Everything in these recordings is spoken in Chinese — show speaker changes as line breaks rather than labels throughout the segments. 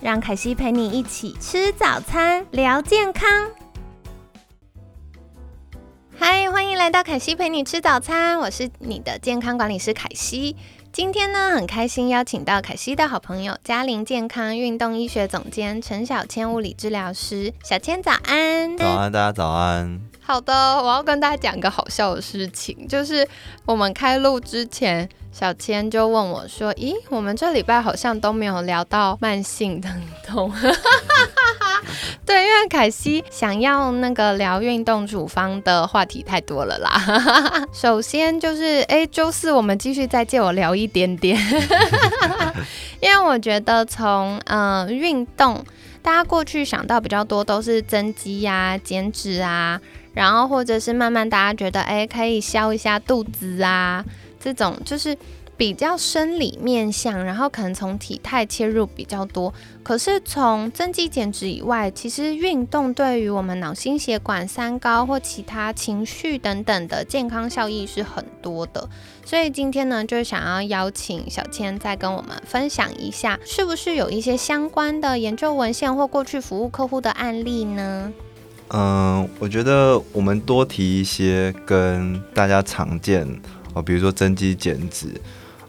让凯西陪你一起吃早餐，聊健康。嗨，欢迎来到凯西陪你吃早餐，我是你的健康管理师凯西。今天呢，很开心邀请到凯西的好朋友嘉玲健康运动医学总监陈小千物理治疗师。小千早安，
早安，大家早安。
好的，我要跟大家讲个好笑的事情，就是我们开录之前，小千就问我说：“咦，我们这礼拜好像都没有聊到慢性疼痛。”对，因为凯西想要那个聊运动处方的话题太多了啦。首先就是，哎，周四我们继续再借我聊一点点，因为我觉得从嗯运动，大家过去想到比较多都是增肌呀、减脂啊。然后或者是慢慢大家觉得，哎，可以消一下肚子啊，这种就是比较生理面向，然后可能从体态切入比较多。可是从增肌减脂以外，其实运动对于我们脑心血管、三高或其他情绪等等的健康效益是很多的。所以今天呢，就想要邀请小千再跟我们分享一下，是不是有一些相关的研究文献或过去服务客户的案例呢？
嗯，我觉得我们多提一些跟大家常见哦，比如说增肌减脂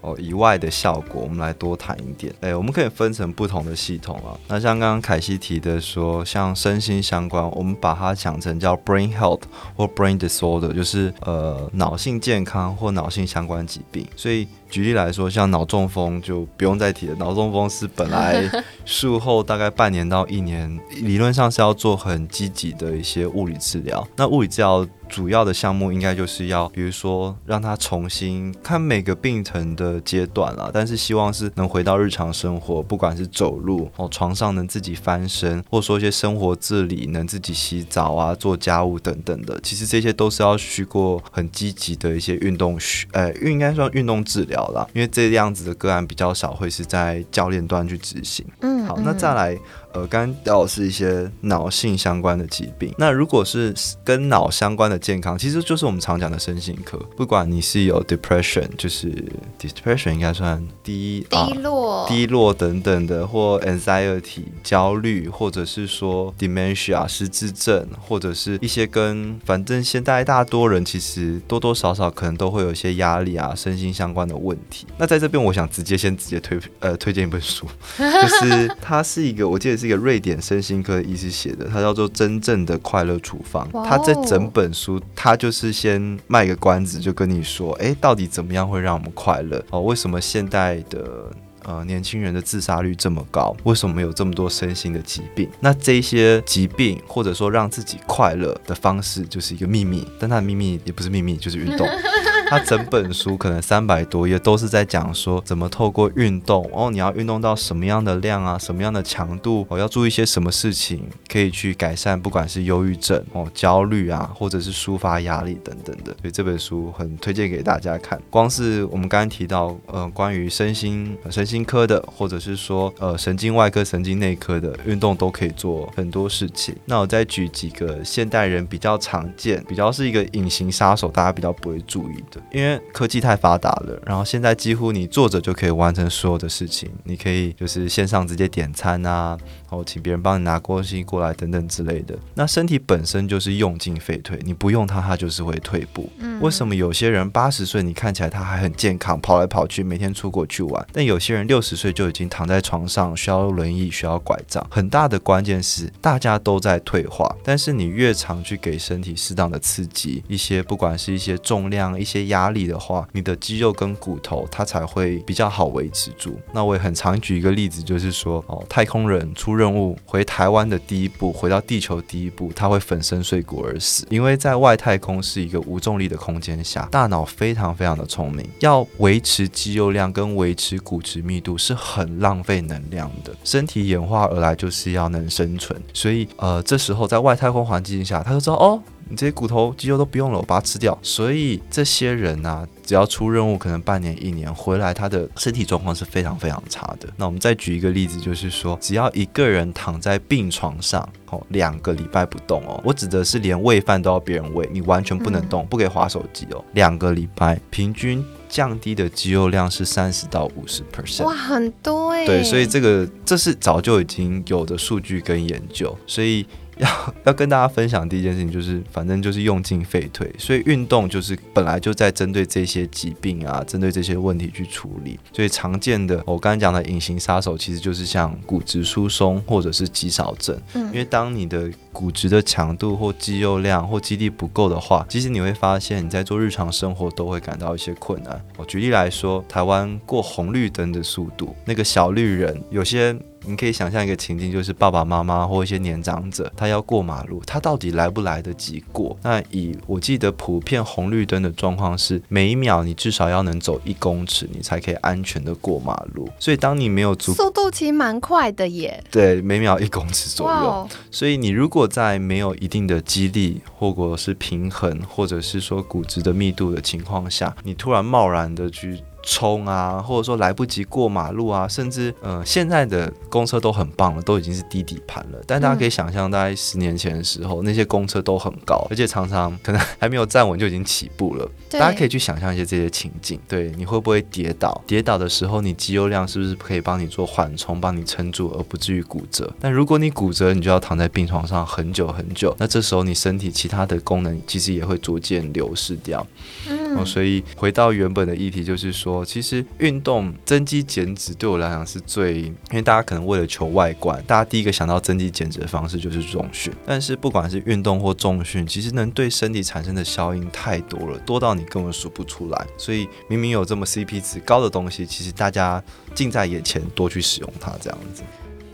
哦以外的效果，我们来多谈一点。哎，我们可以分成不同的系统啊。那像刚刚凯西提的说，像身心相关，我们把它想成叫 brain health 或 brain disorder，就是呃脑性健康或脑性相关疾病。所以。举例来说，像脑中风就不用再提了。脑中风是本来 术后大概半年到一年，理论上是要做很积极的一些物理治疗。那物理治疗主要的项目应该就是要，比如说让他重新看每个病程的阶段啦，但是希望是能回到日常生活，不管是走路哦，床上能自己翻身，或者说一些生活自理，能自己洗澡啊、做家务等等的。其实这些都是要去过很积极的一些运动，呃，应该算运动治疗。好了，因为这样子的个案比较少，会是在教练端去执行。嗯，好，那再来。呃，刚刚聊的是一些脑性相关的疾病。那如果是跟脑相关的健康，其实就是我们常讲的身心科。不管你是有 depression，就是 depression 应该算低
低落、
低落等等的，或 anxiety 焦虑，或者是说 dementia 失智症，或者是一些跟反正现在大多人其实多多少少可能都会有一些压力啊，身心相关的问题。那在这边，我想直接先直接推呃推荐一本书，就是它是一个我记得。是一个瑞典身心科医师写的，他叫做《真正的快乐处方》。他这整本书，他就是先卖个关子，就跟你说，哎，到底怎么样会让我们快乐？哦，为什么现代的呃年轻人的自杀率这么高？为什么有这么多身心的疾病？那这些疾病或者说让自己快乐的方式，就是一个秘密。但它的秘密也不是秘密，就是运动。它整本书可能三百多页，都是在讲说怎么透过运动哦，你要运动到什么样的量啊，什么样的强度哦，要注意一些什么事情可以去改善，不管是忧郁症哦、焦虑啊，或者是抒发压力等等的。所以这本书很推荐给大家看。光是我们刚刚提到呃，关于身心身心科的，或者是说呃神经外科、神经内科的运动，都可以做很多事情。那我再举几个现代人比较常见、比较是一个隐形杀手，大家比较不会注意的。因为科技太发达了，然后现在几乎你坐着就可以完成所有的事情。你可以就是线上直接点餐啊，然后请别人帮你拿东西过来等等之类的。那身体本身就是用进废退，你不用它，它就是会退步。为什么有些人八十岁你看起来他还很健康，跑来跑去，每天出国去玩，但有些人六十岁就已经躺在床上，需要轮椅，需要拐杖。很大的关键是大家都在退化，但是你越常去给身体适当的刺激，一些不管是一些重量，一些。压力的话，你的肌肉跟骨头它才会比较好维持住。那我也很常举一个例子，就是说哦，太空人出任务回台湾的第一步，回到地球第一步，他会粉身碎骨而死，因为在外太空是一个无重力的空间下，大脑非常非常的聪明，要维持肌肉量跟维持骨质密度是很浪费能量的。身体演化而来就是要能生存，所以呃，这时候在外太空环境下，他就知道哦。你这些骨头肌肉都不用了，我把它吃掉。所以这些人呢，只要出任务，可能半年一年回来，他的身体状况是非常非常差的。那我们再举一个例子，就是说，只要一个人躺在病床上，哦，两个礼拜不动哦，我指的是连喂饭都要别人喂，你完全不能动，不可以划手机哦。两个礼拜平均降低的肌肉量是三十到五十 percent，
哇，很多哎。
对，所以这个这是早就已经有的数据跟研究，所以。要要跟大家分享第一件事情就是，反正就是用进废退，所以运动就是本来就在针对这些疾病啊，针对这些问题去处理。所以常见的我刚才讲的隐形杀手，其实就是像骨质疏松或者是肌少症。嗯，因为当你的骨质的强度或肌肉量或肌力不够的话，其实你会发现你在做日常生活都会感到一些困难。我举例来说，台湾过红绿灯的速度，那个小绿人有些。你可以想象一个情境，就是爸爸妈妈或一些年长者，他要过马路，他到底来不来得及过？那以我记得普遍红绿灯的状况是，每一秒你至少要能走一公尺，你才可以安全的过马路。所以当你没有足
速度，其实蛮快的耶。
对，每秒一公尺左右。所以你如果在没有一定的肌力，或者是平衡，或者是说骨质的密度的情况下，你突然贸然的去。冲啊，或者说来不及过马路啊，甚至呃，现在的公车都很棒了，都已经是低底盘了。但大家可以想象，大概十年前的时候，那些公车都很高，而且常常可能还没有站稳就已经起步了。大家可以去想象一些这些情景，对，你会不会跌倒？跌倒的时候，你肌肉量是不是可以帮你做缓冲，帮你撑住，而不至于骨折？但如果你骨折，你就要躺在病床上很久很久。那这时候你身体其他的功能其实也会逐渐流失掉。嗯，所以回到原本的议题，就是说。其实运动增肌减脂对我来讲是最，因为大家可能为了求外观，大家第一个想到增肌减脂的方式就是重训。但是不管是运动或重训，其实能对身体产生的效应太多了，多到你根本数不出来。所以明明有这么 CP 值高的东西，其实大家近在眼前，多去使用它这样子。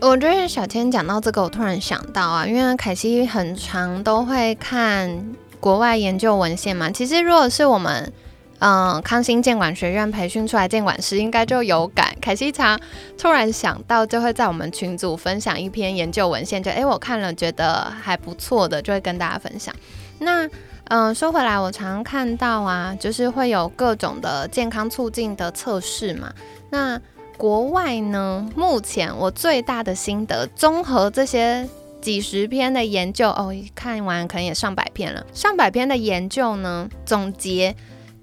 我觉得小千讲到这个，我突然想到啊，因为凯西很常都会看国外研究文献嘛。其实如果是我们。嗯，康心建管学院培训出来建管师应该就有感。凯西常突然想到，就会在我们群组分享一篇研究文献，就诶，我看了觉得还不错的，就会跟大家分享。那嗯，说回来，我常看到啊，就是会有各种的健康促进的测试嘛。那国外呢，目前我最大的心得，综合这些几十篇的研究，哦，看完可能也上百篇了，上百篇的研究呢，总结。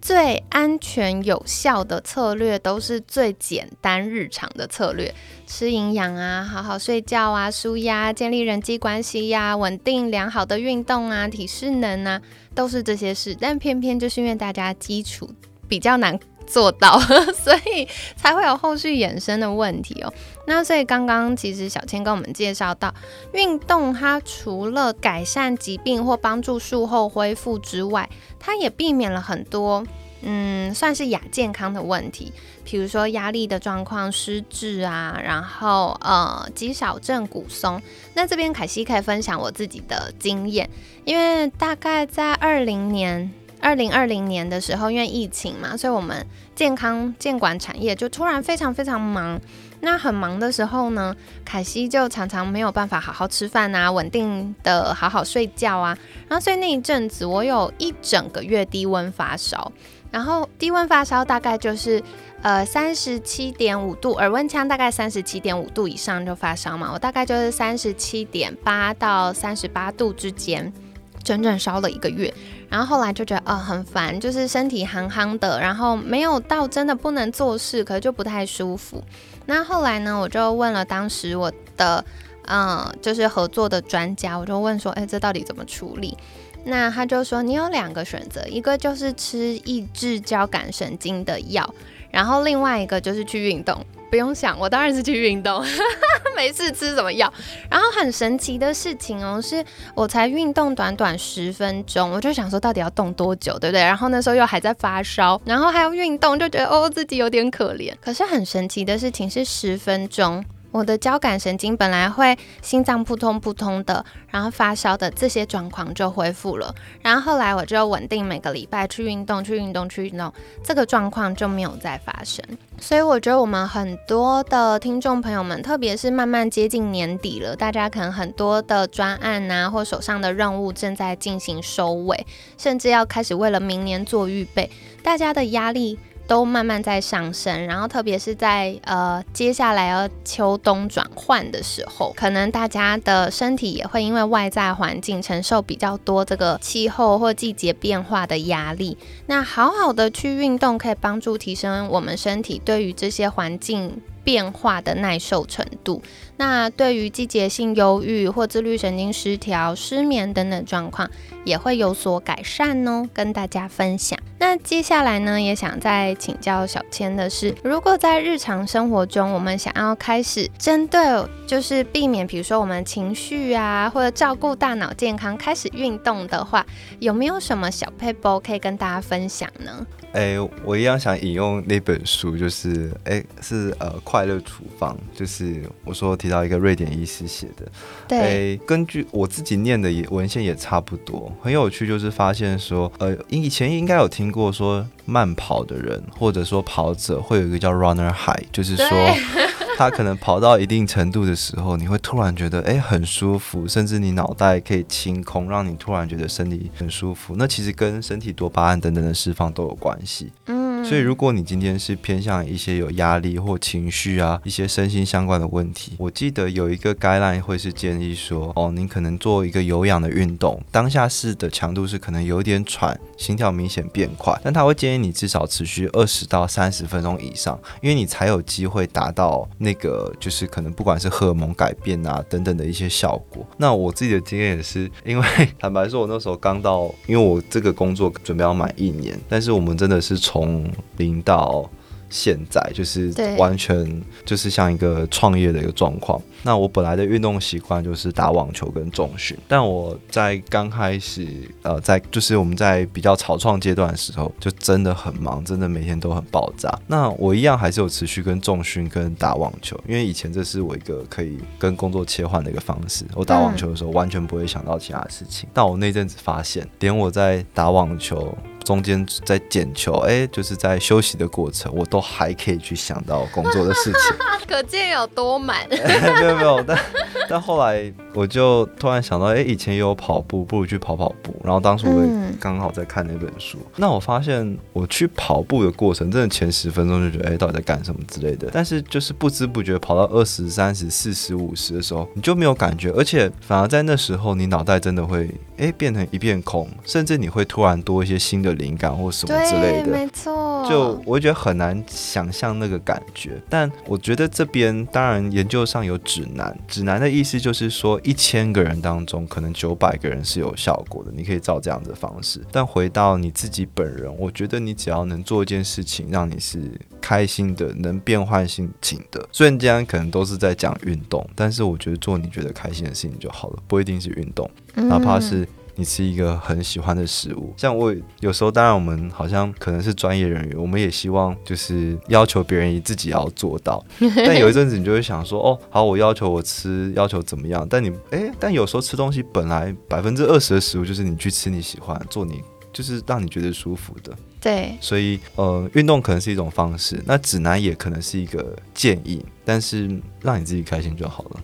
最安全有效的策略都是最简单日常的策略，吃营养啊，好好睡觉啊，舒压，建立人际关系呀，稳定良好的运动啊，体适能啊，都是这些事。但偏偏就是因为大家基础比较难做到，所以才会有后续衍生的问题哦。那所以刚刚其实小千跟我们介绍到，运动它除了改善疾病或帮助术后恢复之外，它也避免了很多嗯算是亚健康的问题，比如说压力的状况、失智啊，然后呃肌少症、骨松。那这边凯西可以分享我自己的经验，因为大概在二零年、二零二零年的时候，因为疫情嘛，所以我们健康健管产业就突然非常非常忙。那很忙的时候呢，凯西就常常没有办法好好吃饭啊，稳定的好好睡觉啊。然后所以那一阵子，我有一整个月低温发烧。然后低温发烧大概就是呃三十七点五度，耳温枪大概三十七点五度以上就发烧嘛。我大概就是三十七点八到三十八度之间，整整烧了一个月。然后后来就觉得呃很烦，就是身体憨憨的，然后没有到真的不能做事，可是就不太舒服。那后来呢？我就问了当时我的，嗯，就是合作的专家，我就问说，哎，这到底怎么处理？那他就说，你有两个选择，一个就是吃抑制交感神经的药，然后另外一个就是去运动。不用想，我当然是去运动，没事吃什么药。然后很神奇的事情哦，是我才运动短短十分钟，我就想说到底要动多久，对不对？然后那时候又还在发烧，然后还要运动，就觉得哦自己有点可怜。可是很神奇的事情是十分钟。我的交感神经本来会心脏扑通扑通的，然后发烧的这些状况就恢复了。然后后来我就稳定每个礼拜去运动，去运动，去运动，这个状况就没有再发生。所以我觉得我们很多的听众朋友们，特别是慢慢接近年底了，大家可能很多的专案啊，或手上的任务正在进行收尾，甚至要开始为了明年做预备，大家的压力。都慢慢在上升，然后特别是在呃接下来要秋冬转换的时候，可能大家的身体也会因为外在环境承受比较多这个气候或季节变化的压力。那好好的去运动，可以帮助提升我们身体对于这些环境。变化的耐受程度，那对于季节性忧郁或自律神经失调、失眠等等状况也会有所改善哦，跟大家分享。那接下来呢，也想再请教小千的是，如果在日常生活中，我们想要开始针对就是避免，比如说我们情绪啊，或者照顾大脑健康，开始运动的话，有没有什么小配包可以跟大家分享呢？
哎，我一样想引用那本书，就是哎，是呃，快乐处方，就是我说提到一个瑞典医师写的。
对，
根据我自己念的也文献也差不多，很有趣，就是发现说，呃，以前应该有听过说，慢跑的人或者说跑者会有一个叫 runner high，就是说。他可能跑到一定程度的时候，你会突然觉得哎很舒服，甚至你脑袋可以清空，让你突然觉得身体很舒服。那其实跟身体多巴胺等等的释放都有关系。嗯，所以如果你今天是偏向一些有压力或情绪啊，一些身心相关的问题，我记得有一个 guideline 会是建议说，哦，您可能做一个有氧的运动，当下是的强度是可能有点喘，心跳明显变快，但他会建议你至少持续二十到三十分钟以上，因为你才有机会达到。那个就是可能不管是荷尔蒙改变啊等等的一些效果。那我自己的经验也是，因为 坦白说，我那时候刚到，因为我这个工作准备要满一年，但是我们真的是从零到。现在就是完全就是像一个创业的一个状况。那我本来的运动习惯就是打网球跟重训，但我在刚开始呃，在就是我们在比较草创阶段的时候，就真的很忙，真的每天都很爆炸。那我一样还是有持续跟重训跟打网球，因为以前这是我一个可以跟工作切换的一个方式。我打网球的时候完全不会想到其他事情，但我那阵子发现，连我在打网球。中间在捡球，哎，就是在休息的过程，我都还可以去想到工作的事情，
可见有多满。
没有没有，但 但后来我就突然想到，哎，以前有跑步，不如去跑跑步。然后当时我也刚好在看那本书，那我发现我去跑步的过程，真的前十分钟就觉得，哎，到底在干什么之类的。但是就是不知不觉跑到二十三十、四十五十的时候，你就没有感觉，而且反而在那时候，你脑袋真的会。哎，变成一片空，甚至你会突然多一些新的灵感或什么之类的，
没错。
就我觉得很难想象那个感觉，但我觉得这边当然研究上有指南，指南的意思就是说一千个人当中可能九百个人是有效果的，你可以照这样的方式。但回到你自己本人，我觉得你只要能做一件事情，让你是开心的，能变换心情的，虽然今天可能都是在讲运动，但是我觉得做你觉得开心的事情就好了，不一定是运动，哪怕是。你吃一个很喜欢的食物，像我有时候，当然我们好像可能是专业人员，我们也希望就是要求别人自己要做到。但有一阵子你就会想说，哦，好，我要求我吃，要求怎么样？但你，哎，但有时候吃东西本来百分之二十的食物就是你去吃你喜欢，做你就是让你觉得舒服的。
对，
所以呃，运动可能是一种方式，那指南也可能是一个建议，但是让你自己开心就好了。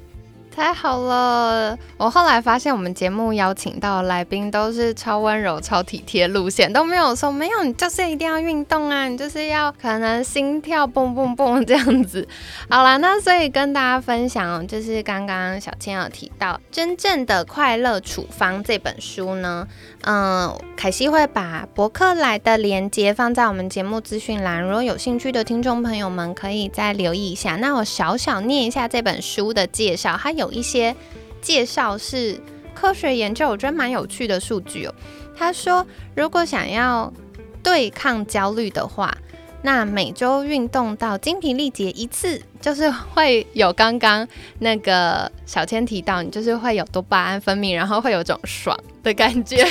太好了！我后来发现，我们节目邀请到来宾都是超温柔、超体贴路线，都没有说没有，你就是一定要运动啊，你就是要可能心跳蹦蹦蹦这样子。好了，那所以跟大家分享，就是刚刚小千有提到《真正的快乐处方》这本书呢，嗯，凯西会把博客来的链接放在我们节目资讯栏，如果有兴趣的听众朋友们可以再留意一下。那我小小念一下这本书的介绍，它有。一些介绍是科学研究，我觉得蛮有趣的数据哦。他说，如果想要对抗焦虑的话，那每周运动到精疲力竭一次，就是会有刚刚那个小千提到，你就是会有多巴胺分泌，然后会有种爽的感觉。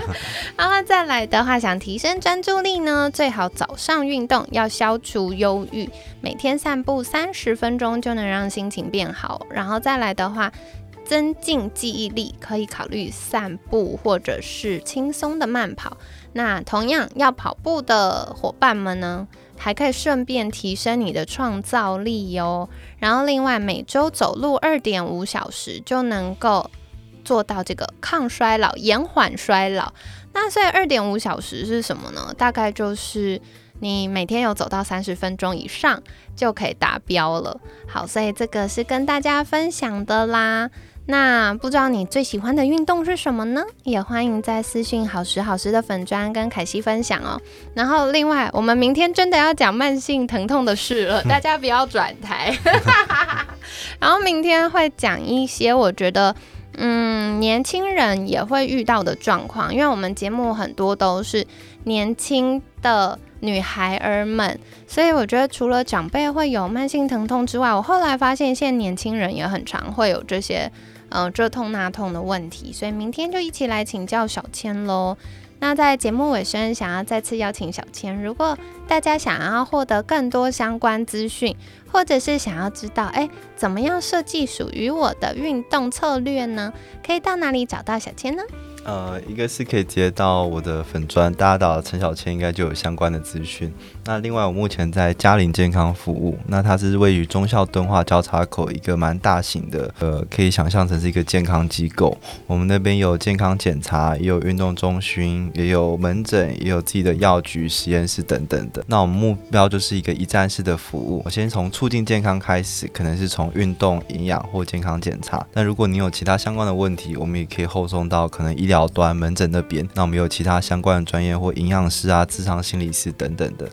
然后再来的话，想提升专注力呢，最好早上运动，要消除忧郁，每天散步三十分钟就能让心情变好。然后再来的话，增进记忆力，可以考虑散步或者是轻松的慢跑。那同样要跑步的伙伴们呢，还可以顺便提升你的创造力哟。然后另外每周走路二点五小时就能够做到这个抗衰老、延缓衰老。那所以二点五小时是什么呢？大概就是你每天有走到三十分钟以上就可以达标了。好，所以这个是跟大家分享的啦。那不知道你最喜欢的运动是什么呢？也欢迎在私信好时好时的粉砖跟凯西分享哦。然后另外，我们明天真的要讲慢性疼痛的事了，大家不要转台。然后明天会讲一些我觉得，嗯，年轻人也会遇到的状况，因为我们节目很多都是年轻的女孩儿们，所以我觉得除了长辈会有慢性疼痛之外，我后来发现现在年轻人也很常会有这些。嗯，这痛那痛的问题，所以明天就一起来请教小千喽。那在节目尾声，想要再次邀请小千，如果大家想要获得更多相关资讯，或者是想要知道，哎，怎么样设计属于我的运动策略呢？可以到哪里找到小千呢？
呃，一个是可以接到我的粉砖，大家到陈小千应该就有相关的资讯。那另外，我目前在嘉陵健康服务，那它是位于中校敦化交叉口一个蛮大型的，呃，可以想象成是一个健康机构。我们那边有健康检查，也有运动中心，也有门诊，也有自己的药局、实验室等等的。那我们目标就是一个一站式的服务。我先从促进健康开始，可能是从运动、营养或健康检查。那如果你有其他相关的问题，我们也可以后送到可能医疗端门诊那边。那我们有其他相关的专业或营养师啊、智商心理师等等的。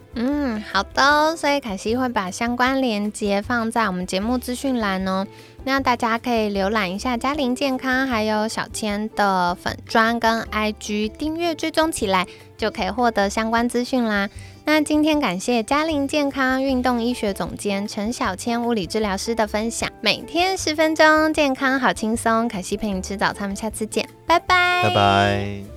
好的，所以凯西会把相关链接放在我们节目资讯栏哦，那大家可以浏览一下嘉玲健康，还有小千的粉砖跟 IG 订阅追踪起来，就可以获得相关资讯啦。那今天感谢嘉玲健康运动医学总监陈小千物理治疗师的分享，每天十分钟，健康好轻松，凯西陪你吃早餐，我们下次见，拜拜，
拜拜。